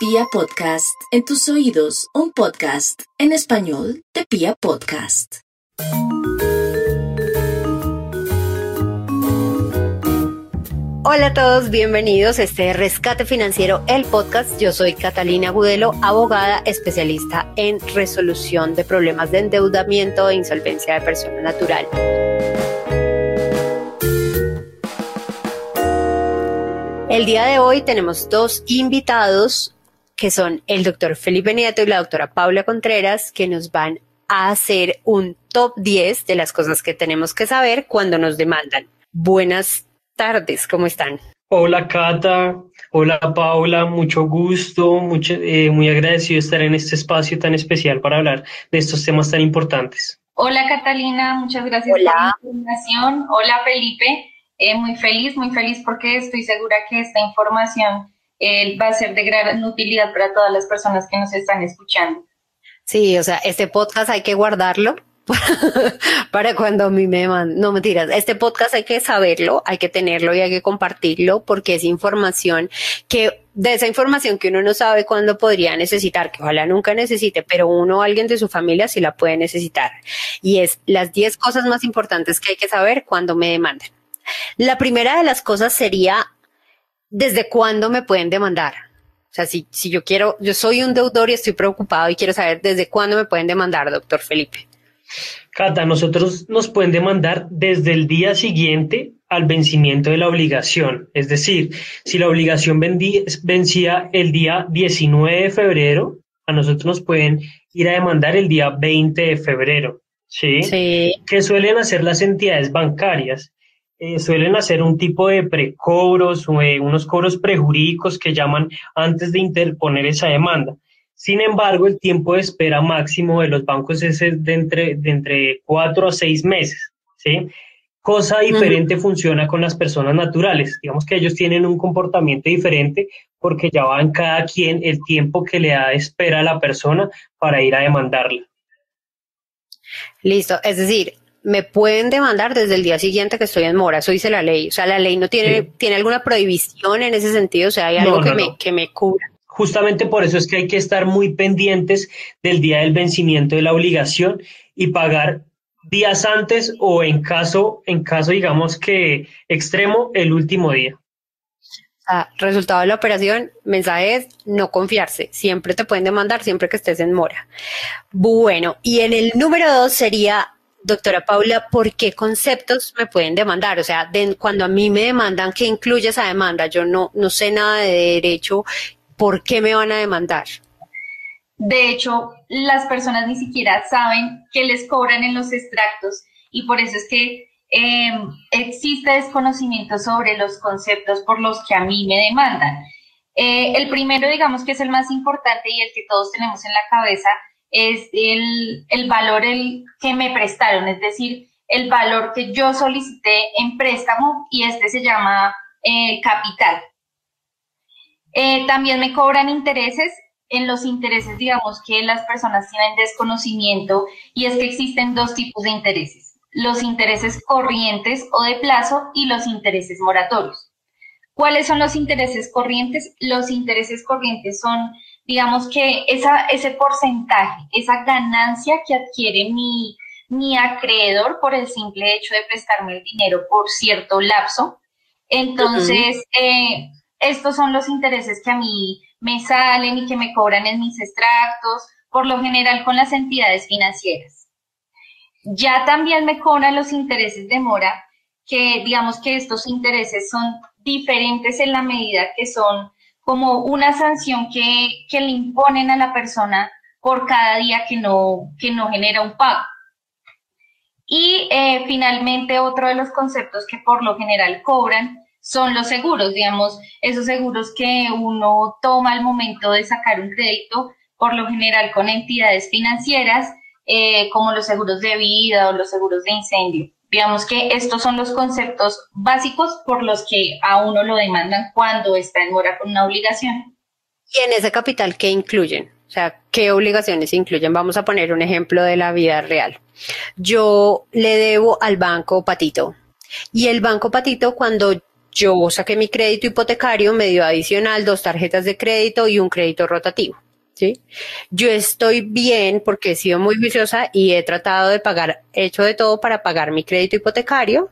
Pia Podcast, en tus oídos, un podcast en español de Pia Podcast. Hola a todos, bienvenidos a este Rescate Financiero, el podcast. Yo soy Catalina Gudelo, abogada especialista en resolución de problemas de endeudamiento e insolvencia de persona natural. El día de hoy tenemos dos invitados que son el doctor Felipe Nieto y la doctora Paula Contreras, que nos van a hacer un top 10 de las cosas que tenemos que saber cuando nos demandan. Buenas tardes, ¿cómo están? Hola Cata, hola Paula, mucho gusto, mucho, eh, muy agradecido de estar en este espacio tan especial para hablar de estos temas tan importantes. Hola Catalina, muchas gracias por la invitación. Hola Felipe, eh, muy feliz, muy feliz porque estoy segura que esta información eh, va a ser de gran utilidad para todas las personas que nos están escuchando. Sí, o sea, este podcast hay que guardarlo para cuando a mí me mandan. No mentiras, este podcast hay que saberlo, hay que tenerlo y hay que compartirlo porque es información que de esa información que uno no sabe cuándo podría necesitar, que ojalá nunca necesite, pero uno o alguien de su familia sí la puede necesitar. Y es las 10 cosas más importantes que hay que saber cuando me demandan. La primera de las cosas sería, ¿desde cuándo me pueden demandar? O sea, si, si yo quiero, yo soy un deudor y estoy preocupado y quiero saber desde cuándo me pueden demandar, doctor Felipe. Cata, nosotros nos pueden demandar desde el día siguiente al vencimiento de la obligación. Es decir, si la obligación vencía el día 19 de febrero, a nosotros nos pueden ir a demandar el día 20 de febrero. ¿sí? sí. ¿Qué suelen hacer las entidades bancarias? Eh, suelen hacer un tipo de precobros, o eh, unos cobros prejurídicos que llaman antes de interponer esa demanda. Sin embargo, el tiempo de espera máximo de los bancos es de entre, de entre cuatro a seis meses, ¿sí? Cosa diferente funciona con las personas naturales. Digamos que ellos tienen un comportamiento diferente porque ya van cada quien el tiempo que le da espera a la persona para ir a demandarla. Listo, es decir, me pueden demandar desde el día siguiente que estoy en mora, eso dice la ley. O sea, la ley no tiene, tiene alguna prohibición en ese sentido, o sea, hay algo que, Me, que me cubra. Justamente por eso es que hay que estar muy pendientes del día del vencimiento de la obligación y pagar días antes o en caso, en caso digamos que extremo, el último día. Ah, resultado de la operación, mensaje es no confiarse. Siempre te pueden demandar, siempre que estés en mora. Bueno, y en el número dos sería Doctora Paula, ¿por qué conceptos me pueden demandar? O sea, cuando a mí me demandan, ¿qué incluye esa demanda? Yo no, no sé nada de derecho, ¿por qué me van a demandar? De hecho, las personas ni siquiera saben qué les cobran en los extractos y por eso es que em, existe desconocimiento sobre los conceptos por los que a mí me demandan. Eh, el primero, digamos que es el más importante y el que todos tenemos en la cabeza, es el, el valor el que me prestaron, es decir, el valor que yo solicité en préstamo y este se llama eh, capital. Eh, también me cobran intereses. En los intereses, digamos que las personas tienen desconocimiento y es que existen dos tipos de intereses, los intereses corrientes o de plazo y los intereses moratorios. ¿Cuáles son los intereses corrientes? Los intereses corrientes son digamos que esa, ese porcentaje, esa ganancia que adquiere mi, mi acreedor por el simple hecho de prestarme el dinero por cierto lapso. Entonces, eh, estos son los intereses que a mí me salen y que me cobran en mis extractos, por lo general con las entidades financieras. Ya también me cobran los intereses de mora, que digamos que estos intereses son diferentes en la medida que son como una sanción que, le imponen a la persona por cada día que no, que no genera un pago. Y eh, finalmente otro de los conceptos que por lo general cobran son los seguros, digamos, esos seguros que uno toma al momento de sacar un crédito, por lo general con entidades financieras, eh, como los seguros de vida o los seguros de incendio. Digamos que estos son los conceptos básicos por los que a uno lo demandan cuando está en mora con una obligación. ¿Y en ese capital qué incluyen? O sea, ¿qué obligaciones incluyen? Vamos a poner un ejemplo de la vida real. Yo le debo al banco Patito y el banco Patito cuando yo saqué mi crédito hipotecario, me dio adicional dos tarjetas de crédito y un crédito rotativo. ¿Sí? Yo estoy bien porque he sido muy juiciosa y he tratado de pagar, he hecho de todo para pagar mi crédito hipotecario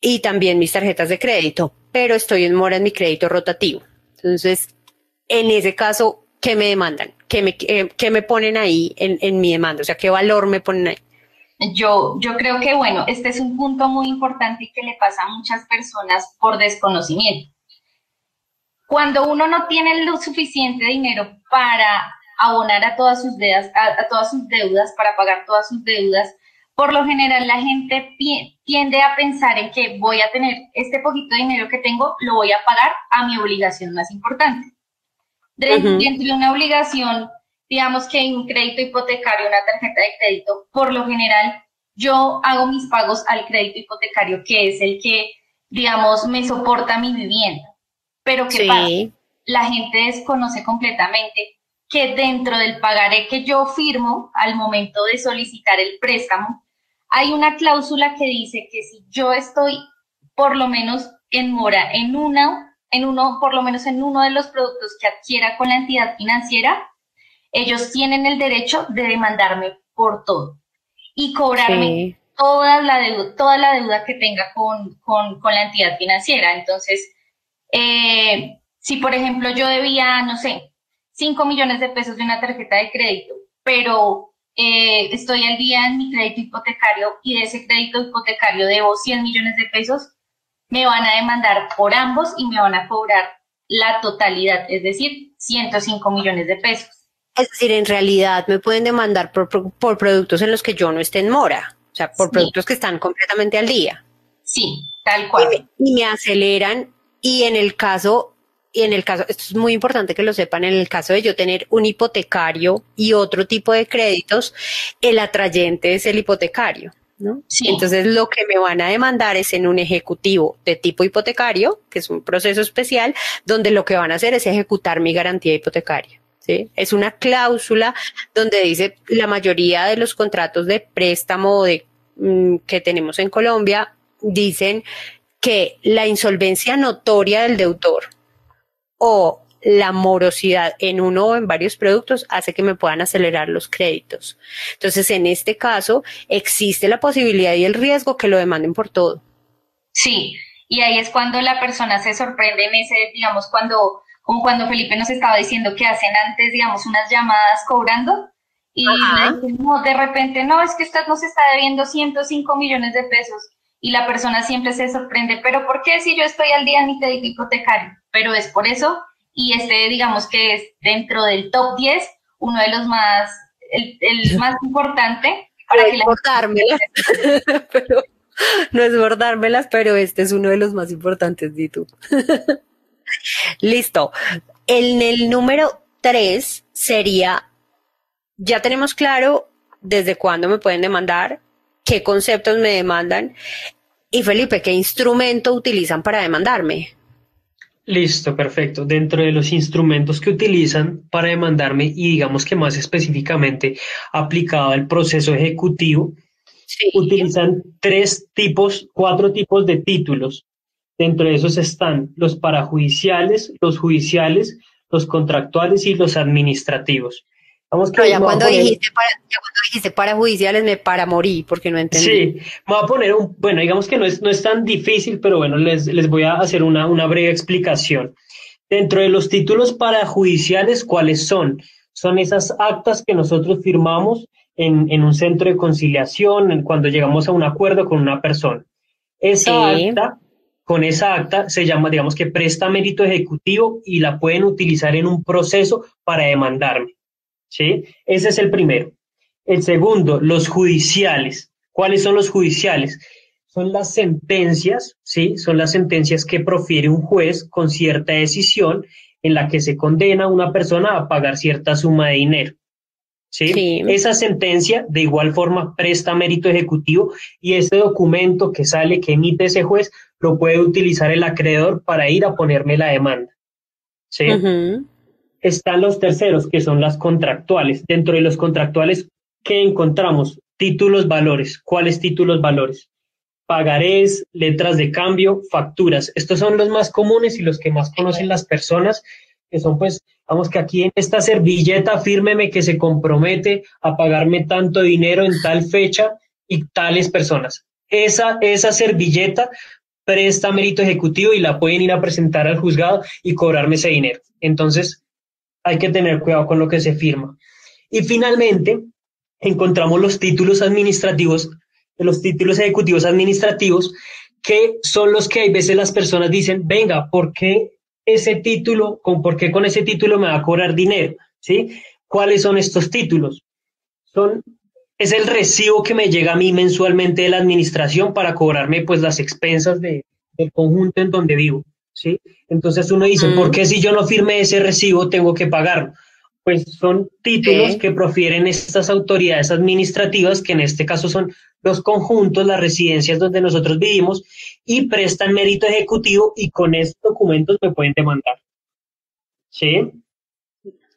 y también mis tarjetas de crédito, pero estoy en mora en mi crédito rotativo. Entonces, en ese caso, ¿qué me demandan? ¿Qué me, qué, me ponen ahí en, en mi demanda? O sea, ¿qué valor me ponen ahí? Yo, yo creo que, bueno, este es un punto muy importante y que le pasa a muchas personas por desconocimiento. Cuando uno no tiene lo suficiente dinero para abonar a todas sus deudas, a, todas sus deudas, para pagar todas sus deudas, por lo general la gente tiende a pensar en que voy a tener este poquito de dinero que tengo, lo voy a pagar a mi obligación más importante. Dentro de una obligación digamos que un crédito hipotecario, una tarjeta de crédito, por lo general yo hago mis pagos al crédito hipotecario, que es el que, digamos, me soporta mi vivienda. Pero ¿qué pasa? La gente desconoce completamente que dentro del pagaré que yo firmo al momento de solicitar el préstamo, hay una cláusula que dice que si yo estoy por lo menos en mora en una, en uno, por lo menos en uno de los productos que adquiera con la entidad financiera, ellos tienen el derecho de demandarme por todo y cobrarme toda, la deuda, toda la deuda que tenga con, la entidad financiera. Entonces, eh, si por ejemplo yo debía, no sé, 5 millones de pesos de una tarjeta de crédito, pero eh, estoy al día en mi crédito hipotecario y de ese crédito hipotecario debo 100 millones de pesos, me van a demandar por ambos y me van a cobrar la totalidad, es decir, 105 millones de pesos. Es decir, en realidad me pueden demandar por, productos en los que yo no esté en mora, o sea, por productos que están completamente al día. Sí, tal cual. Y me, aceleran y en el caso, y en el caso, esto es muy importante que lo sepan, en el caso de yo tener un hipotecario y otro tipo de créditos, el atrayente es el hipotecario. ¿No? Sí. Entonces lo que me van a demandar es en un ejecutivo de tipo hipotecario, que es un proceso especial, donde lo que van a hacer es ejecutar mi garantía hipotecaria. Es una cláusula donde dice la mayoría de los contratos de préstamo de, mm, que tenemos en Colombia dicen que la insolvencia notoria del deudor o la morosidad en uno o en varios productos hace que me puedan acelerar los créditos. Entonces, en este caso, existe la posibilidad y el riesgo que lo demanden por todo. Sí, y ahí es cuando la persona se sorprende en ese, digamos, cuando como cuando Felipe nos estaba diciendo que hacen antes, digamos, unas llamadas cobrando y de repente, no, es que usted nos está debiendo 105 millones de pesos y la persona siempre se sorprende, pero ¿por qué si yo estoy al día en mi crédito hipotecario? Pero es por eso y este, digamos que es dentro del top 10, uno de los más, el, más importante para que la... pero no es bordármelas, pero este es uno de los más importantes, Dito. Listo. En el número tres sería, ya tenemos claro desde cuándo me pueden demandar, qué conceptos me demandan y Felipe, qué instrumento utilizan para demandarme. Listo, perfecto. Dentro de los instrumentos que utilizan para demandarme y digamos que más específicamente aplicado al proceso ejecutivo, utilizan tres tipos, cuatro tipos de títulos. Dentro de esos están los parajudiciales, los judiciales, los contractuales y los administrativos. Vamos que ya, cuando dijiste para, ya cuando dijiste parajudiciales me para morir porque no entendí. Sí, me voy a poner un, bueno, digamos que no es, no es tan difícil, pero bueno, les, les voy a hacer una, una breve explicación. Dentro de los títulos parajudiciales, ¿cuáles son? Son esas actas que nosotros firmamos en, en un centro de conciliación cuando llegamos a un acuerdo con una persona. Esa acta con esa acta se llama, digamos que presta mérito ejecutivo y la pueden utilizar en un proceso para demandarme. ¿Sí? Ese es el primero. El segundo, los judiciales. ¿Cuáles son los judiciales? Son las sentencias, ¿sí? Son las sentencias que profiere un juez con cierta decisión en la que se condena a una persona a pagar cierta suma de dinero. ¿sí? Esa sentencia de igual forma presta mérito ejecutivo y este documento que sale, que emite ese juez, lo puede utilizar el acreedor para ir a ponerme la demanda. ¿sí? Están los terceros, que son las contractuales. Dentro de los contractuales, ¿qué encontramos? Títulos valores. ¿Cuáles títulos valores? pagarés, letras de cambio, facturas. Estos son los más comunes y los que más conocen las personas, que son pues, vamos que aquí en esta servilleta fírmeme que se compromete a pagarme tanto dinero en tal fecha y tales personas. Esa, esa servilleta presta mérito ejecutivo y la pueden ir a presentar al juzgado y cobrarme ese dinero. Entonces, hay que tener cuidado con lo que se firma. Y finalmente, encontramos los títulos administrativos, los títulos ejecutivos administrativos, que son los que hay veces las personas dicen, venga, ¿por qué ese título, con, por qué con ese título me va a cobrar dinero? ¿Sí? ¿Cuáles son estos títulos? Son, es el recibo que me llega a mí mensualmente de la administración para cobrarme pues las expensas de, del conjunto en donde vivo. ¿Sí? Entonces uno dice, ¿por qué si yo no firme ese recibo tengo que pagarlo? Pues son títulos que profieren estas autoridades administrativas, que en este caso son los conjuntos, las residencias donde nosotros vivimos, y prestan mérito ejecutivo y con estos documentos me pueden demandar. ¿Sí?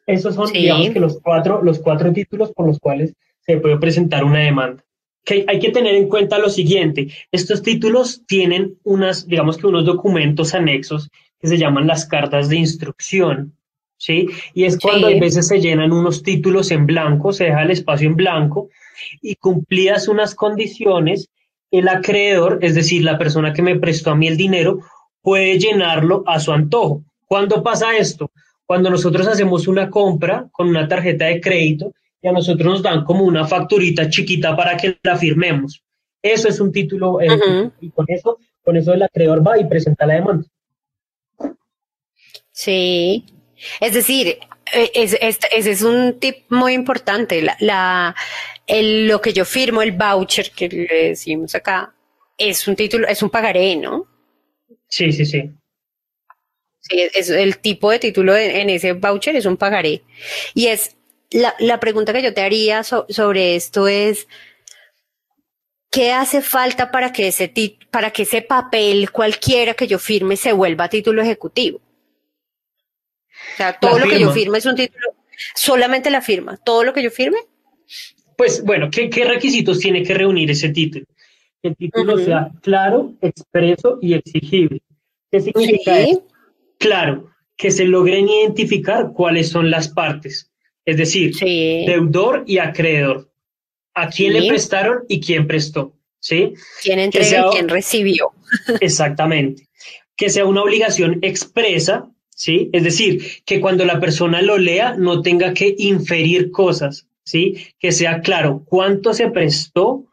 Esos son, digamos que los cuatro, los cuatro títulos por los cuales se puede presentar una demanda que hay que tener en cuenta lo siguiente, estos títulos tienen unas, digamos que unos documentos anexos que se llaman las cartas de instrucción, ¿sí? Y es cuando a veces se llenan unos títulos en blanco, se deja el espacio en blanco y cumplidas unas condiciones, el acreedor, es decir, la persona que me prestó a mí el dinero, puede llenarlo a su antojo. ¿Cuándo pasa esto? Cuando nosotros hacemos una compra con una tarjeta de crédito y a nosotros nos dan como una facturita chiquita para que la firmemos. Eso es un título eh, y con eso, con eso el acreedor va y presenta la demanda. Sí, es decir, eh, ese es, un tip muy importante. La, lo que yo firmo, el voucher que le decimos acá, es un título, es un pagaré, ¿no? Sí, sí, sí. Sí, es, el tipo de título en ese voucher es un pagaré. Y es la, la pregunta que yo te haría sobre esto es, ¿qué hace falta para que, ese para que ese papel cualquiera que yo firme se vuelva título ejecutivo? O sea, todo lo que yo firme es un título, solamente la firma, todo lo que yo firme. Pues bueno, ¿qué, qué requisitos tiene que reunir ese título? Que el título sea claro, expreso y exigible. ¿Qué significa Claro, que se logren identificar cuáles son las partes es decir, deudor y acreedor. ¿A quién le prestaron y quién prestó? ¿Sí? ¿Quién entrega y quién recibió? Exactamente. Que sea una obligación expresa, ¿sí? Es decir, que cuando la persona lo lea no tenga que inferir cosas, ¿sí? Que sea claro cuánto se prestó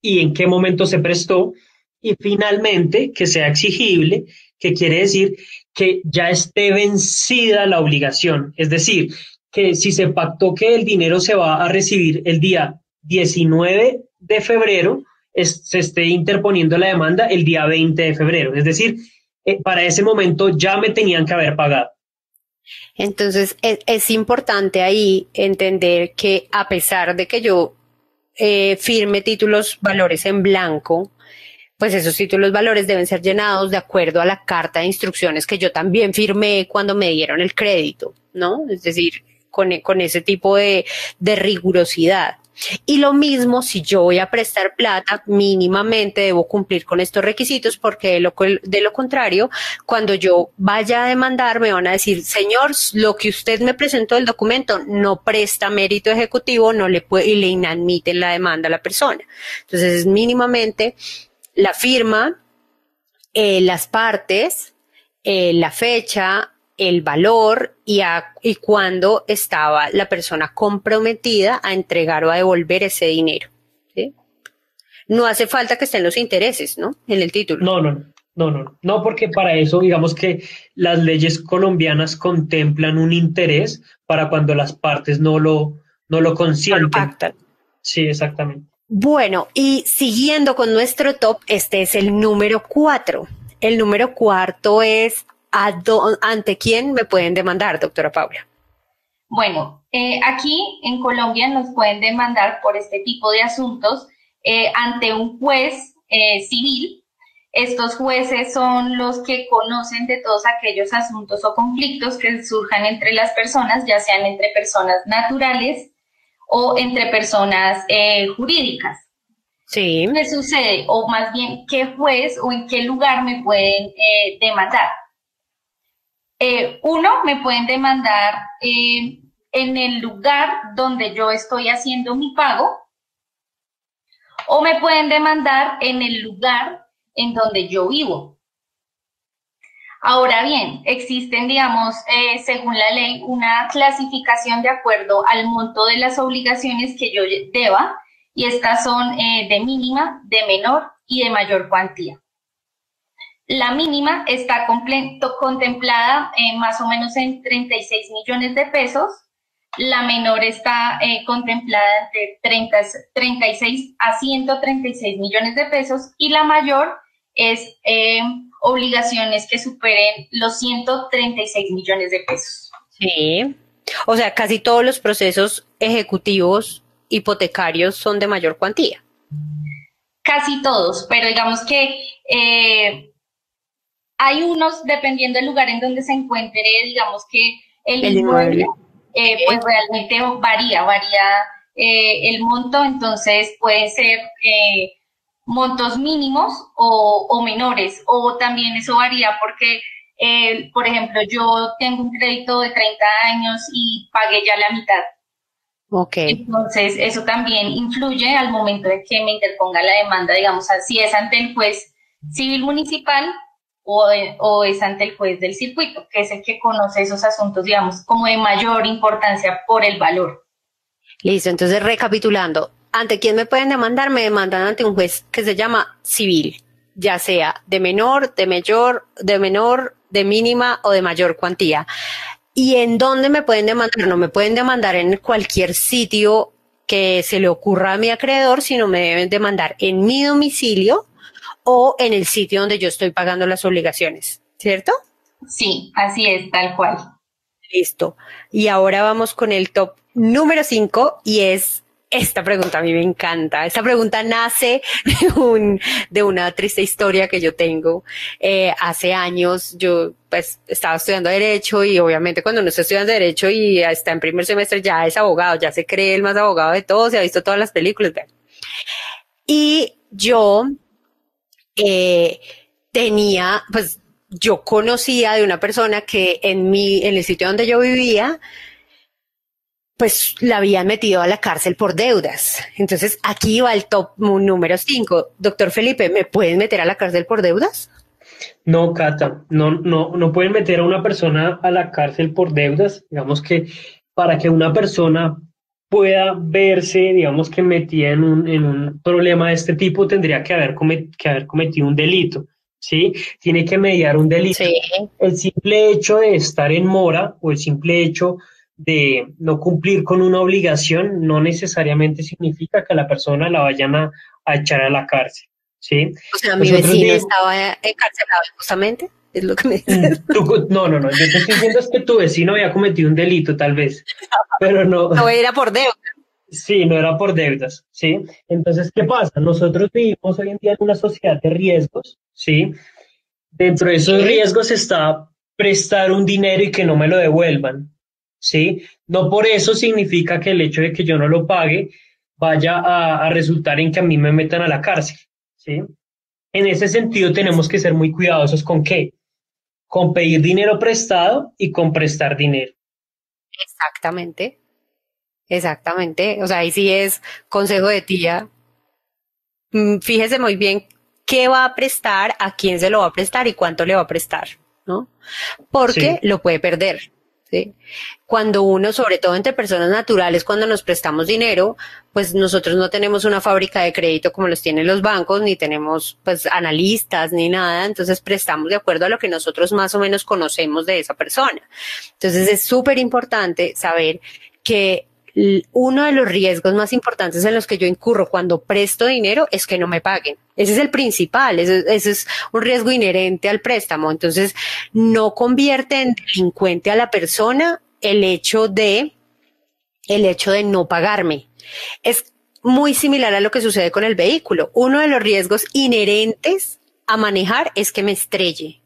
y en qué momento se prestó. Y finalmente, que sea exigible, que quiere decir que ya esté vencida la obligación. Es decir, que si se pactó que el dinero se va a recibir el día 19 de febrero, se esté interponiendo la demanda el día 20 de febrero. Es decir, eh, para ese momento ya me tenían que haber pagado. Entonces, es, importante ahí entender que a pesar de que yo eh, firme títulos valores en blanco, pues esos títulos valores deben ser llenados de acuerdo a la carta de instrucciones que yo también firmé cuando me dieron el crédito, ¿no? Es decir, con, ese tipo de, rigurosidad. Y lo mismo si yo voy a prestar plata, mínimamente debo cumplir con estos requisitos porque de lo, contrario, cuando yo vaya a demandar me van a decir, señor, lo que usted me presentó el documento no presta mérito ejecutivo, no le y le inadmiten la demanda a la persona. Entonces es mínimamente la firma, eh, las partes, eh, la fecha, el valor y, a, y cuándo estaba la persona comprometida a entregar o a devolver ese dinero. No hace falta que estén los intereses, ¿no? En el título. No, no, no, no, no, porque para eso, digamos que las leyes colombianas contemplan un interés para cuando las partes no lo, no lo consienten. sí, exactamente. Bueno, y siguiendo con nuestro top, este es el número cuatro. El número cuarto es ¿ante quién me pueden demandar, doctora Paula? Bueno, eh, aquí en Colombia nos pueden demandar por este tipo de asuntos eh, ante un juez eh, civil. Estos jueces son los que conocen de todos aquellos asuntos o conflictos que surjan entre las personas, ya sean entre personas naturales o entre personas jurídicas. Sí. ¿Qué sucede? O más bien, ¿qué juez o en qué lugar me pueden demandar? Eh, uno, me pueden demandar eh, en el lugar donde yo estoy haciendo mi pago o me pueden demandar en el lugar en donde yo vivo. Ahora bien, existen, digamos, eh, según la ley, una clasificación de acuerdo al monto de las obligaciones que yo deba y estas son de mínima, de menor y de mayor cuantía. La mínima está contemplada en más o menos en 36 millones de pesos. La menor está eh, contemplada entre 30, 36 a 136 millones de pesos y la mayor es eh, obligaciones que superen los 136 millones de pesos. Sí, o sea, casi todos los procesos ejecutivos hipotecarios son de mayor cuantía. Casi todos, pero digamos que eh, hay unos, dependiendo del lugar en donde se encuentre, digamos que el, inmueble, eh, pues realmente varía, varía eh, el monto, entonces puede ser eh, montos mínimos o, menores, o también eso varía porque, por ejemplo, yo tengo un crédito de 30 años y pagué ya la mitad. Ok. Entonces, eso también influye al momento de que me interponga la demanda, digamos, si es ante el juez civil municipal o, es ante el juez del circuito, que es el que conoce esos asuntos, digamos, como de mayor importancia por el valor. Listo, entonces recapitulando, ¿ante quién me pueden demandar? Me demandan ante un juez que se llama civil, ya sea de menor, de mayor, de menor, de mínima o de mayor cuantía. ¿Y en dónde me pueden demandar? No me pueden demandar en cualquier sitio que se le ocurra a mi acreedor, sino me deben demandar en mi domicilio o en el sitio donde yo estoy pagando las obligaciones, ¿cierto? Sí, así es, tal cual. Listo. Y ahora vamos con el top número 5 y es esta pregunta a mí me encanta. Esta pregunta nace de, un, de una triste historia que yo tengo. Eh, hace años yo pues estaba estudiando Derecho y obviamente cuando uno está estudiando Derecho y está en primer semestre ya es abogado, ya se cree el más abogado de todos, se ha visto todas las películas. Y yo eh, tenía, pues yo conocía de una persona que en mi, en el sitio donde yo vivía, pues la habían metido a la cárcel por deudas. Entonces aquí va el top número 5. Doctor Felipe, ¿me pueden meter a la cárcel por deudas? No, Cata, no, no, no pueden meter a una persona a la cárcel por deudas. Digamos que para que una persona pueda verse, digamos que metida en un, en un problema de este tipo, tendría que haber, que haber cometido un delito, ¿sí? Tiene que mediar un delito. El simple hecho de estar en mora o el simple hecho de no cumplir con una obligación no necesariamente significa que la persona la vayan a, echar a la cárcel, ¿sí? O sea, mi vecino estaba encarcelado justamente es lo que me dices. Mm, no, no, no, yo te estoy diciendo es que tu vecino había cometido un delito, tal vez, pero no. No era por deudas. Sí, no era por deudas, ¿sí? Entonces, ¿qué pasa? Nosotros vivimos hoy en día en una sociedad de riesgos, ¿sí? Dentro de esos riesgos está prestar un dinero y que no me lo devuelvan, ¿sí? No por eso significa que el hecho de que yo no lo pague vaya a, a resultar en que a mí me metan a la cárcel, ¿sí? En ese sentido tenemos que ser muy cuidadosos con qué, con pedir dinero prestado y con prestar dinero. Exactamente. Exactamente. O sea, ahí sí es consejo de tía. Mm, fíjese muy bien qué va a prestar, a quién se lo va a prestar y cuánto le va a prestar, ¿no? Porque lo puede perder. Cuando uno, sobre todo entre personas naturales, cuando nos prestamos dinero, pues nosotros no tenemos una fábrica de crédito como los tienen los bancos, ni tenemos pues analistas ni nada, entonces prestamos de acuerdo a lo que nosotros más o menos conocemos de esa persona. Entonces es súper importante saber que uno de los riesgos más importantes en los que yo incurro cuando presto dinero es que no me paguen. Ese es el principal, ese, es un riesgo inherente al préstamo. Entonces, no convierte en delincuente a la persona el hecho de, el hecho de no pagarme. Es muy similar a lo que sucede con el vehículo. Uno de los riesgos inherentes a manejar es que me estrelle.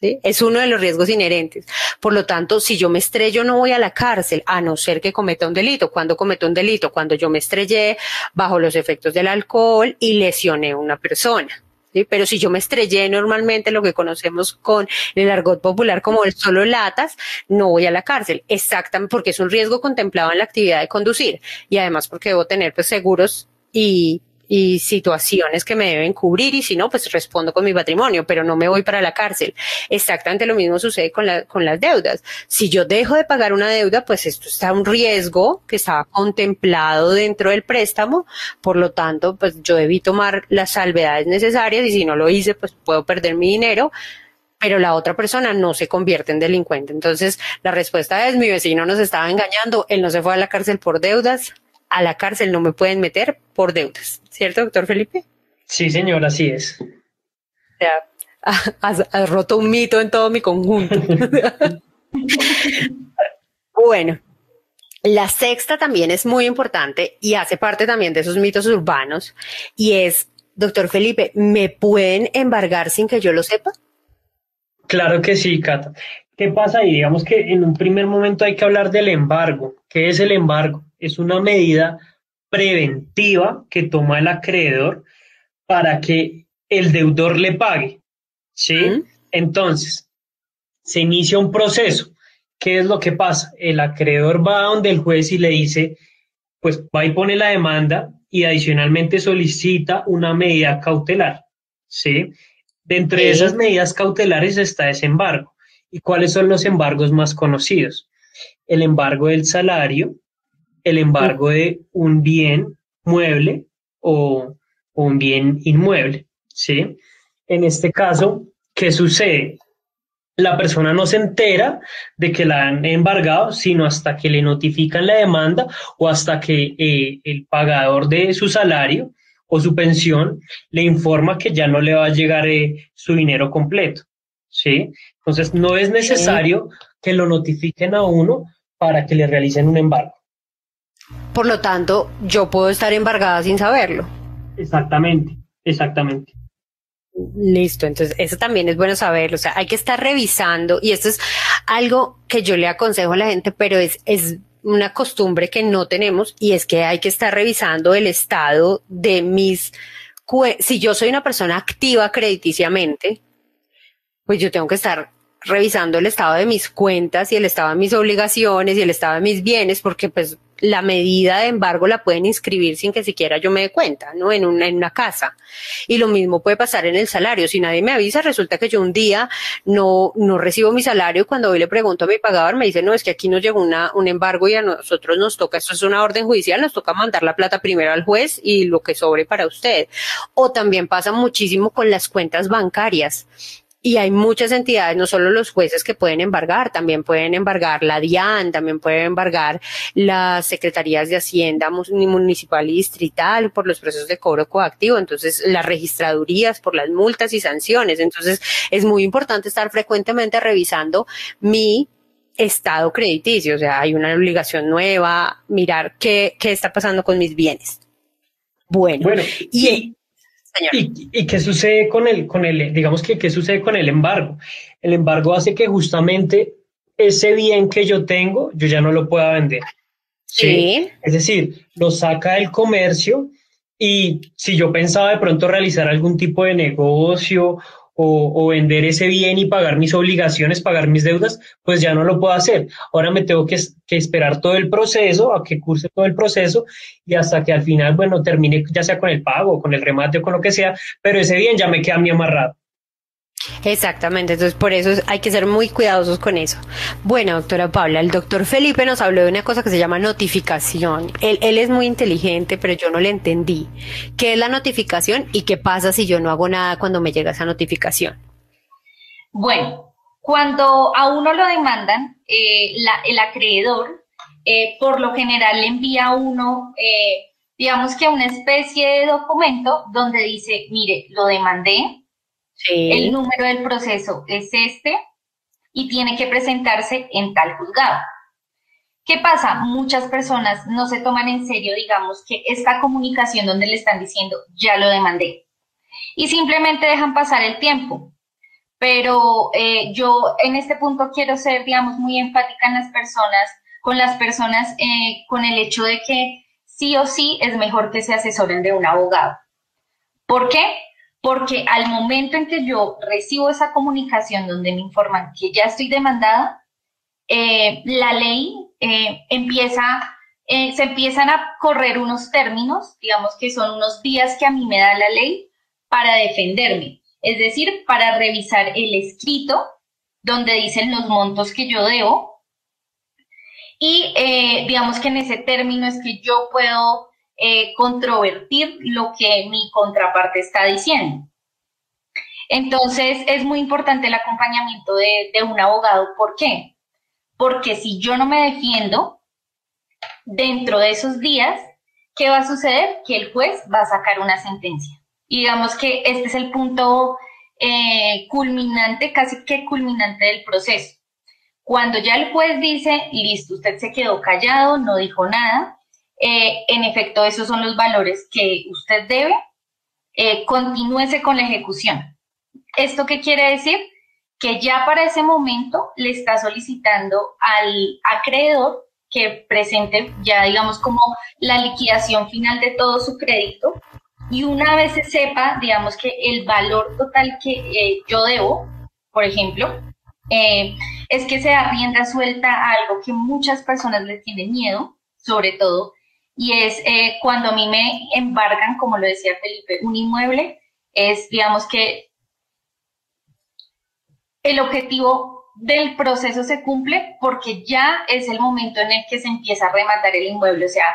Es uno de los riesgos inherentes. Por lo tanto, si yo me estrello, no voy a la cárcel, a no ser que cometa un delito. ¿Cuándo cometo un delito? Cuando yo me estrellé bajo los efectos del alcohol y lesioné a una persona. Pero si yo me estrellé normalmente, lo que conocemos con el argot popular como el solo latas, no voy a la cárcel. Exactamente, porque es un riesgo contemplado en la actividad de conducir. Y además porque debo tener pues, seguros y y situaciones que me deben cubrir y si no, pues respondo con mi patrimonio, pero no me voy para la cárcel. Exactamente lo mismo sucede con, la, con las deudas. Si yo dejo de pagar una deuda, pues esto está un riesgo que estaba contemplado dentro del préstamo, por lo tanto, pues yo debí tomar las salvedades necesarias y si no lo hice, pues puedo perder mi dinero pero la otra persona no se convierte en delincuente. Entonces, la respuesta es, mi vecino nos estaba engañando, él no se fue a la cárcel por deudas, a la cárcel no me pueden meter por deudas, ¿cierto, doctor Felipe? Sí, señor, así es. has, roto un mito en todo mi conjunto. bueno, la sexta también es muy importante y hace parte también de esos mitos urbanos y es, doctor Felipe, ¿me pueden embargar sin que yo lo sepa? Claro que sí, Cata. ¿Qué pasa ahí? Digamos que en un primer momento hay que hablar del embargo. ¿Qué es el embargo? Es una medida preventiva que toma el acreedor para que el deudor le pague. ¿Sí? Entonces, se inicia un proceso. ¿Qué es lo que pasa? El acreedor va a donde el juez y le dice, pues va y pone la demanda y adicionalmente solicita una medida cautelar. ¿Sí? Dentro de esas medidas cautelares está ese embargo. ¿Y cuáles son los embargos más conocidos? El embargo del salario, el embargo de un bien mueble o, un bien inmueble, ¿sí? En este caso, ¿qué sucede? La persona no se entera de que la han embargado, sino hasta que le notifican la demanda o hasta que eh, el pagador de su salario o su pensión le informa que ya no le va a llegar eh, su dinero completo. ¿sí? Entonces, no es necesario que lo notifiquen a uno para que le realicen un embargo. Por lo tanto, yo puedo estar embargada sin saberlo. Exactamente, exactamente. Listo, entonces eso también es bueno saberlo, o sea, hay que estar revisando y esto es algo que yo le aconsejo a la gente, pero es, es una costumbre que no tenemos y es que hay que estar revisando el estado de mis, si yo soy una persona activa crediticiamente, pues yo tengo que estar revisando el estado de mis cuentas y el estado de mis obligaciones y el estado de mis bienes, porque pues la medida de embargo la pueden inscribir sin que siquiera yo me dé cuenta, ¿no? En una, en una casa. Y lo mismo puede pasar en el salario. Si nadie me avisa, resulta que yo un día no, no recibo mi salario. Cuando hoy le pregunto a mi pagador, me dice, no, es que aquí nos llegó una, un embargo y a nosotros nos toca, esto es una orden judicial, nos toca mandar la plata primero al juez y lo que sobre para usted. O también pasa muchísimo con las cuentas bancarias y hay muchas entidades, no solo los jueces que pueden embargar, también pueden embargar la DIAN, también pueden embargar las secretarías de Hacienda municipal y distrital por los procesos de cobro coactivo, entonces las registradurías por las multas y sanciones. Entonces es muy importante estar frecuentemente revisando mi estado crediticio, o sea, hay una obligación nueva, mirar qué, qué está pasando con mis bienes. Bueno, bueno y, ¿Y, qué sucede con el, con el, digamos que qué sucede con el embargo? El embargo hace que justamente ese bien que yo tengo, yo ya no lo pueda vender. ¿sí? Es decir, lo saca del comercio y si yo pensaba de pronto realizar algún tipo de negocio o, vender ese bien y pagar mis obligaciones, pagar mis deudas, pues ya no lo puedo hacer. Ahora me tengo que, que, esperar todo el proceso, a que curse todo el proceso y hasta que al final, bueno, termine ya sea con el pago, con el remate o con lo que sea, pero ese bien ya me queda a mí amarrado. Exactamente, entonces por eso hay que ser muy cuidadosos con eso. Bueno, doctora Paula, el doctor Felipe nos habló de una cosa que se llama notificación. Él, es muy inteligente, pero yo no le entendí. ¿Qué es la notificación y qué pasa si yo no hago nada cuando me llega esa notificación? Bueno, cuando a uno lo demandan, eh, el acreedor eh, por lo general le envía a uno, eh, digamos que una especie de documento donde dice, mire, lo demandé, el número del proceso es este y tiene que presentarse en tal juzgado. ¿Qué pasa? Muchas personas no se toman en serio, digamos, que esta comunicación donde le están diciendo, ya lo demandé. Y simplemente dejan pasar el tiempo. pero eh, yo en este punto quiero ser, digamos, muy empática en las personas, con las personas, eh, con el hecho de que sí o sí es mejor que se asesoren de un abogado. ¿Por qué? Porque al momento en que yo recibo esa comunicación donde me informan que ya estoy demandada, eh, la ley empieza, se empiezan a correr unos términos, digamos que son unos días que a mí me da la ley para defenderme es decir, para revisar el escrito donde dicen los montos que yo debo. Y eh, digamos que en ese término es que yo puedo eh, controvertir lo que mi contraparte está diciendo. Entonces es muy importante el acompañamiento de, un abogado. ¿Por qué? Porque si yo no me defiendo dentro de esos días, ¿qué va a suceder? Que el juez va a sacar una sentencia. Y digamos que este es el punto eh, culminante, casi que culminante del proceso. Cuando ya el juez dice, listo, usted se quedó callado, no dijo nada, eh, en efecto, esos son los valores que usted debe, eh, continúese con la ejecución. ¿Esto qué quiere decir? Que ya para ese momento le está solicitando al acreedor que presente ya, digamos, como la liquidación final de todo su crédito y una vez se sepa, digamos que el valor total que eh, yo debo, por ejemplo, es que se da rienda suelta a algo que muchas personas les tienen miedo, sobre todo, y es eh, cuando a mí me embargan, como lo decía Felipe, un inmueble, es, digamos que el objetivo del proceso se cumple porque ya es el momento en el que se empieza a rematar el inmueble, o sea,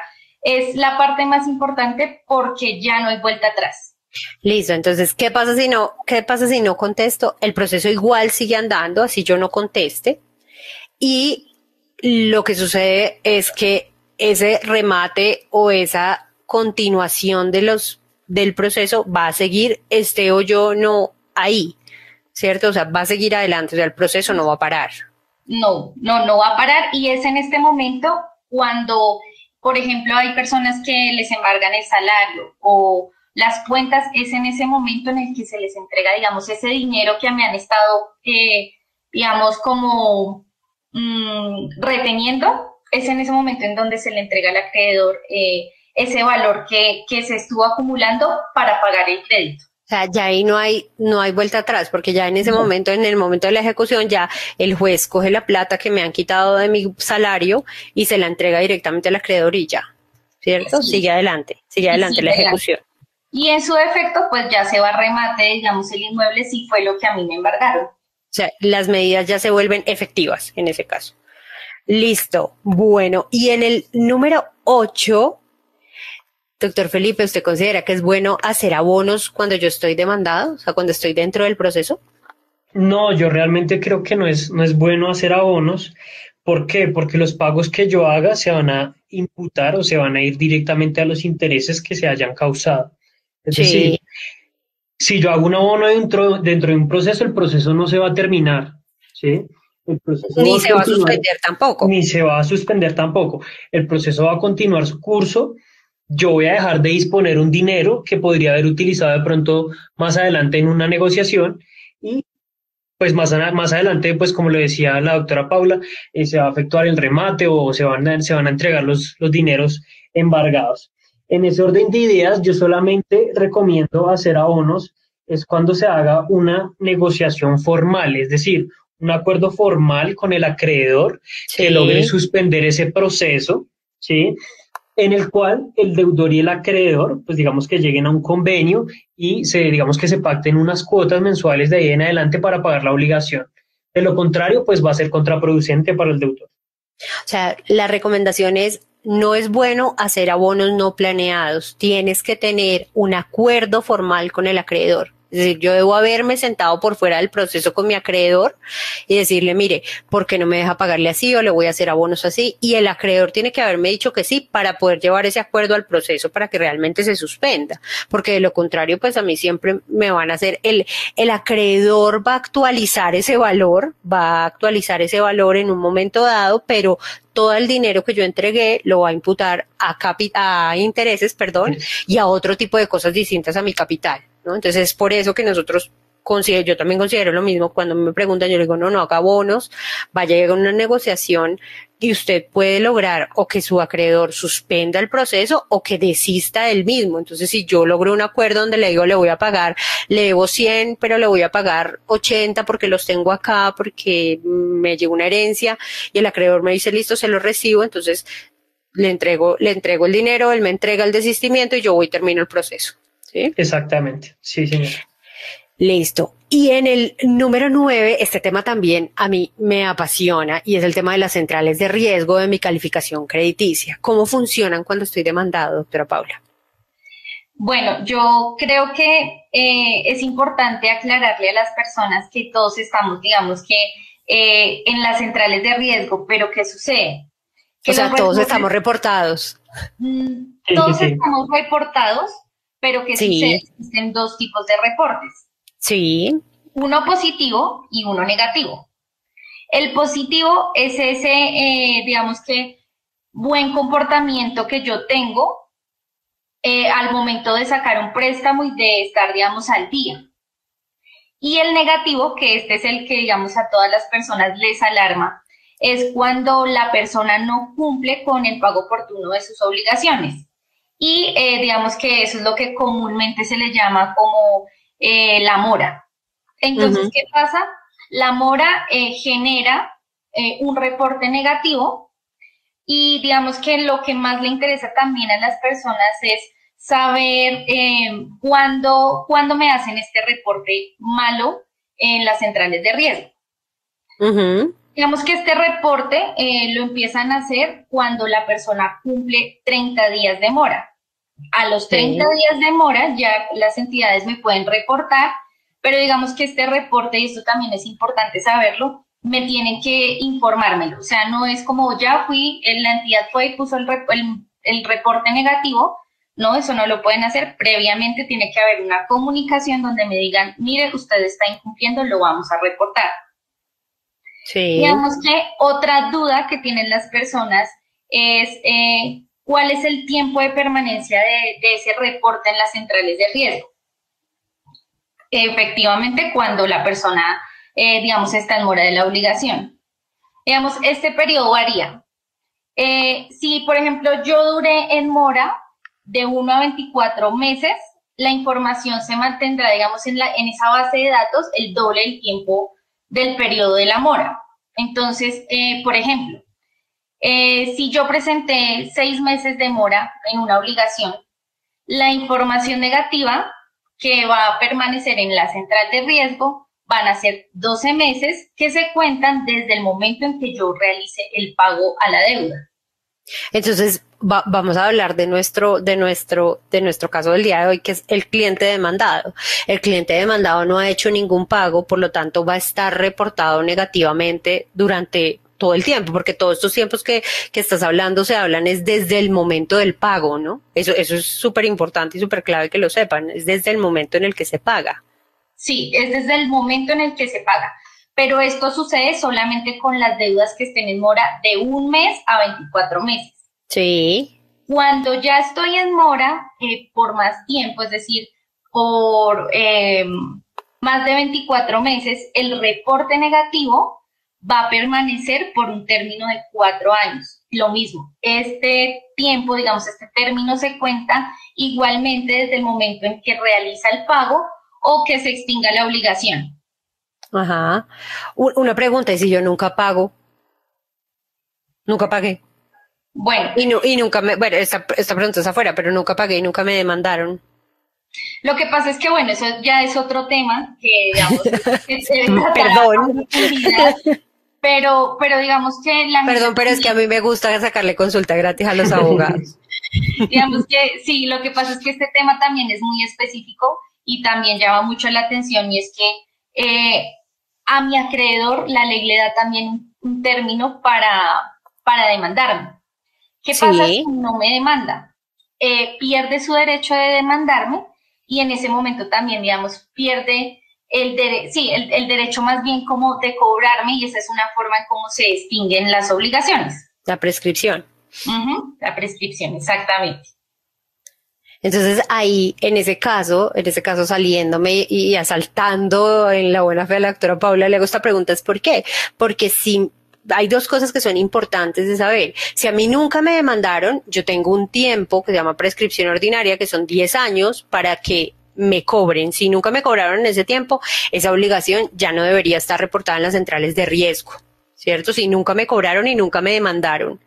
es la parte más importante porque ya no hay vuelta atrás. Listo, entonces, ¿qué pasa si no, qué pasa si no contesto? El proceso igual sigue andando, así yo no conteste. Y lo que sucede es que ese remate o esa continuación de los, del proceso va a seguir, este o yo no ahí, ¿cierto? O sea, va a seguir adelante, o sea, el proceso no va a parar. No, no, no va a parar y es en este momento cuando por ejemplo, hay personas que les embargan el salario o las cuentas, es en ese momento en el que se les entrega, digamos, ese dinero que me han estado, eh, digamos, como mm, reteniendo, es en ese momento en donde se le entrega al acreedor eh, ese valor que, que se estuvo acumulando para pagar el crédito. O sea, ya ahí no hay, no hay vuelta atrás, porque ya en ese momento, en el momento de la ejecución, ya el juez coge la plata que me han quitado de mi salario y se la entrega directamente al acreedor y ya. ¿Cierto? Sigue adelante, sigue adelante la ejecución. Y en su efecto, pues ya se va a remate, digamos, el inmueble si fue lo que a mí me embargaron. O sea, las medidas ya se vuelven efectivas en ese caso. Listo. Bueno, y en el número 8 Doctor Felipe, ¿usted considera que es bueno hacer abonos cuando yo estoy demandado, o sea, cuando estoy dentro del proceso? No, yo realmente creo que no es, no es bueno hacer abonos. ¿Por qué? Porque los pagos que yo haga se van a imputar o se van a ir directamente a los intereses que se hayan causado. Es decir, si yo hago un abono dentro, dentro de un proceso, el proceso no se va a terminar. ¿sí? Ni se va a suspender tampoco. Ni se va a suspender tampoco. El proceso va a continuar su curso yo voy a dejar de disponer un dinero que podría haber utilizado de pronto más adelante en una negociación y pues más, más adelante, pues como le decía la doctora Paula, eh, se va a efectuar el remate o se van a, se van a entregar los, los dineros embargados. En ese orden de ideas, yo solamente recomiendo hacer abonos es cuando se haga una negociación formal, es decir, un acuerdo formal con el acreedor que logre suspender ese proceso, ¿sí? en el cual el deudor y el acreedor, pues digamos que lleguen a un convenio y se, digamos que se pacten unas cuotas mensuales de ahí en adelante para pagar la obligación. De lo contrario, pues va a ser contraproducente para el deudor. O sea, la recomendación es, no es bueno hacer abonos no planeados, tienes que tener un acuerdo formal con el acreedor. Es decir, yo debo haberme sentado por fuera del proceso con mi acreedor y decirle, mire, ¿por qué no me deja pagarle así o le voy a hacer abonos así? Y el acreedor tiene que haberme dicho que sí para poder llevar ese acuerdo al proceso para que realmente se suspenda. Porque de lo contrario, pues a mí siempre me van a hacer, el, el acreedor va a actualizar ese valor, va a actualizar ese valor en un momento dado, pero todo el dinero que yo entregué lo va a imputar a, a intereses, perdón, y a otro tipo de cosas distintas a mi capital. Entonces es por eso que nosotros considero, yo también considero lo mismo. Cuando me preguntan, yo digo, no, no haga bonos, vaya a una negociación y usted puede lograr o que su acreedor suspenda el proceso o que desista del mismo. Entonces, si yo logro un acuerdo donde le digo, le voy a pagar, le debo 100, pero le voy a pagar 80 porque los tengo acá, porque me llegó una herencia y el acreedor me dice, listo, se lo recibo, entonces le entrego, le entrego el dinero, él me entrega el desistimiento y yo voy y termino el proceso. ¿Sí? Exactamente, sí, señor. Listo. Y en el número nueve, este tema también a mí me apasiona y es el tema de las centrales de riesgo de mi calificación crediticia. ¿Cómo funcionan cuando estoy demandado, doctora Paula? Bueno, yo creo que eh, es importante aclararle a las personas que todos estamos, digamos que eh, en las centrales de riesgo, pero ¿qué sucede? o sea, todos estamos reportados. Mm, todos estamos reportados, pero ¿qué sucede? Existen dos tipos de reportes. Sí. Uno positivo y uno negativo. El positivo es ese, eh, digamos que, buen comportamiento que yo tengo eh, al momento de sacar un préstamo y de estar, digamos, al día. Y el negativo, que este es el que, digamos, a todas las personas les alarma, es cuando la persona no cumple con el pago oportuno de sus obligaciones. Y eh, digamos que eso es lo que comúnmente se le llama como eh, la mora. Entonces, ¿qué pasa? La mora eh, genera un reporte negativo y digamos que lo que más le interesa también a las personas es saber cuándo, cuándo me hacen este reporte malo en las centrales de riesgo. Digamos que este reporte eh, lo empiezan a hacer cuando la persona cumple 30 días de mora. A los 30 días de mora ya las entidades me pueden reportar, pero digamos que este reporte, y esto también es importante saberlo, me tienen que informármelo. O sea, no es como ya fui, la entidad fue y puso el, el reporte negativo. No, eso no lo pueden hacer. Previamente tiene que haber una comunicación donde me digan, mire, usted está incumpliendo, lo vamos a reportar. Digamos que otra duda que tienen las personas es eh, cuál es el tiempo de permanencia de, ese reporte en las centrales de riesgo. Efectivamente, cuando la persona, eh, digamos, está en mora de la obligación. Digamos, este periodo varía. Eh, si, por ejemplo, yo duré en mora de 1 a 24 meses, la información se mantendrá, digamos, en, la, en esa base de datos el doble del tiempo del periodo de la mora. Entonces, eh, por ejemplo, eh, si yo presenté seis meses de mora en una obligación, la información negativa que va a permanecer en la central de riesgo van a ser 12 meses que se cuentan desde el momento en que yo realice el pago a la deuda. Entonces, vamos a hablar de nuestro, de nuestro, de nuestro caso del día de hoy, que es el cliente demandado. El cliente demandado no ha hecho ningún pago, por lo tanto va a estar reportado negativamente durante todo el tiempo, porque todos estos tiempos que, que estás hablando se hablan es desde el momento del pago, ¿no? Eso, eso es súper importante y súper clave que lo sepan, es desde el momento en el que se paga. Sí, es desde el momento en el que se paga, pero esto sucede solamente con las deudas que estén en mora de un mes a 24 meses. Sí. Cuando ya estoy en mora eh, por más tiempo, es decir, por em, más de 24 meses, el reporte negativo va a permanecer por un término de cuatro años. Lo mismo, este tiempo, digamos, este término se cuenta igualmente desde el momento en que realiza el pago o que se extinga la obligación. Ajá. Una pregunta, ¿y si yo nunca pago? Nunca pagué. Bueno. Y, nunca me, bueno, esta, esta pregunta es afuera, pero nunca pagué y nunca me demandaron. Lo que pasa es que, bueno, eso ya es otro tema que, digamos, Perdón. Pero, pero digamos que la... Perdón, pero es que a mí me gusta sacarle consulta gratis a los abogados. digamos que sí, lo que pasa es que este tema también es muy específico y también llama mucho la atención y es que eh, a mi acreedor la ley le da también un término para, para demandarme. ¿Qué pasa si no me demanda? Eh, pierde su derecho de demandarme y en ese momento también, digamos, pierde el, sí, el, derecho más bien como de cobrarme y esa es una forma en cómo se extinguen las obligaciones. La prescripción. la prescripción, exactamente. Entonces ahí, en ese caso, en ese caso saliéndome y asaltando en la buena fe de la doctora Paula, le hago esta pregunta, es ¿por qué? Porque si hay dos cosas que son importantes de saber. Si a mí nunca me demandaron, yo tengo un tiempo que se llama prescripción ordinaria, que son 10 años, para que me cobren. Si nunca me cobraron en ese tiempo, esa obligación ya no debería estar reportada en las centrales de riesgo, ¿cierto? Si nunca me cobraron y nunca me demandaron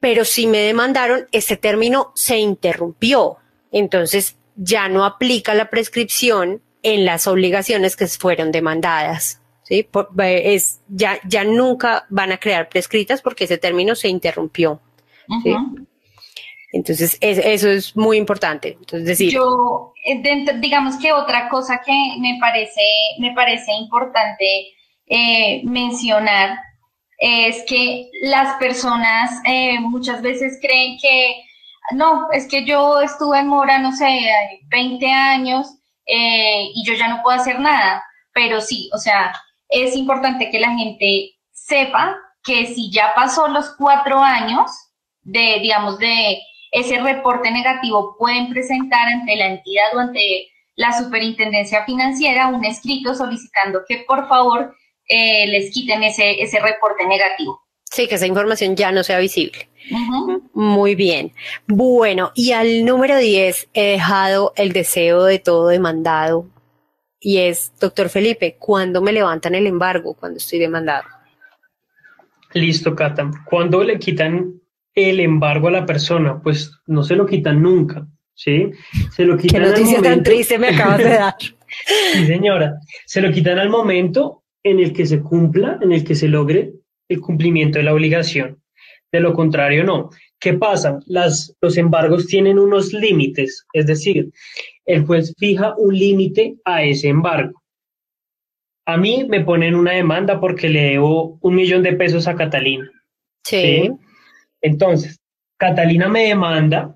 pero si me demandaron, ese término se interrumpió. Entonces ya no aplica la prescripción en las obligaciones que fueron demandadas. ¿sí? es, ya, ya nunca van a crear prescritas porque ese término se interrumpió. Entonces, eso es muy importante. Entonces, decir. Yo, eh, digamos que otra cosa que me parece, me parece importante eh, mencionar es que las personas eh, muchas veces creen que, no, es que yo estuve en Mora, no sé, 20 años eh, y yo ya no puedo hacer nada, pero sí, o sea, es importante que la gente sepa que si ya pasó los cuatro años de, digamos, de ese reporte negativo, pueden presentar ante la entidad o ante la superintendencia financiera un escrito solicitando que por favor eh, les quiten ese, ese reporte negativo. Sí, que esa información ya no sea visible. Muy bien. Bueno, y al número 10 he dejado el deseo de todo demandado. Y es, doctor Felipe, ¿cuándo me levantan el embargo cuando estoy demandado? Listo, Cata. ¿Cuándo le quitan el embargo a la persona? Pues no se lo quitan nunca, ¿sí? Se lo quitan Qué noticia tan triste me acabas de dar. sí, señora. Se lo quitan al momento en el que se cumpla, en el que se logre el cumplimiento de la obligación. De lo contrario, no. ¿Qué pasa? Las, los embargos tienen unos límites, es decir, el juez fija un límite a ese embargo. A mí me ponen una demanda porque le debo un millón de pesos a Catalina. Sí. Entonces, Catalina me demanda,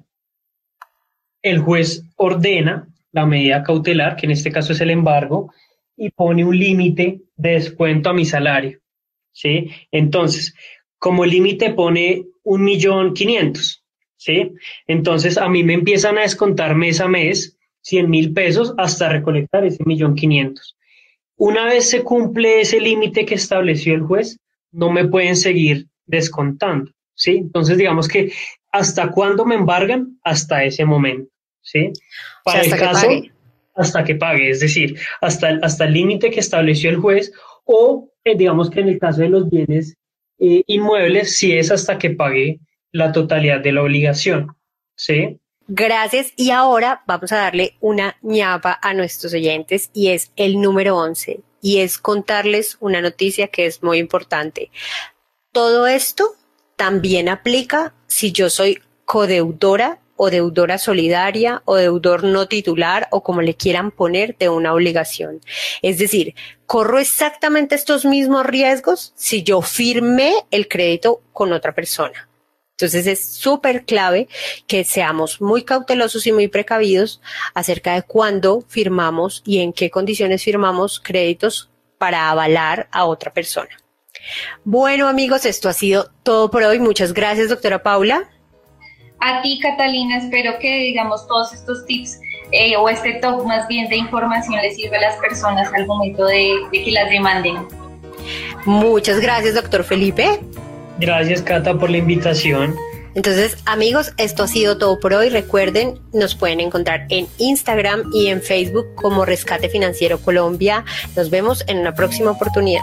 el juez ordena la medida cautelar, que en este caso es el embargo, y pone un límite de descuento a mi salario. ¿sí? Entonces, como límite pone un millón quinientos. ¿sí? Entonces, a mí me empiezan a descontar mes a mes 100 mil pesos hasta recolectar ese millón quinientos. Una vez se cumple ese límite que estableció el juez, no me pueden seguir descontando. ¿sí? Entonces, digamos que hasta cuándo me embargan, hasta ese momento. ¿sí? Para el caso, hasta que pague, es decir, hasta, hasta el límite que estableció el juez o eh, digamos que en el caso de los bienes eh, inmuebles, si es hasta que pague la totalidad de la obligación. ¿Sí? Gracias. Y ahora vamos a darle una ñapa a nuestros oyentes y es el número 11 y es contarles una noticia que es muy importante. Todo esto también aplica si yo soy codeudora o deudora solidaria o deudor no titular o como le quieran poner de una obligación. Es decir, corro exactamente estos mismos riesgos si yo firmé el crédito con otra persona. Entonces es súper clave que seamos muy cautelosos y muy precavidos acerca de cuándo firmamos y en qué condiciones firmamos créditos para avalar a otra persona. Bueno amigos, esto ha sido todo por hoy. Muchas gracias, doctora Paula. A ti, Catalina, espero que, digamos, todos estos tips eh, o este top más bien de información les sirva a las personas al momento de, de que las demanden. Muchas gracias, doctor Felipe. Gracias, Cata, por la invitación. Entonces, amigos, esto ha sido todo por hoy. Recuerden, nos pueden encontrar en Instagram y en Facebook como Rescate Financiero Colombia. Nos vemos en una próxima oportunidad.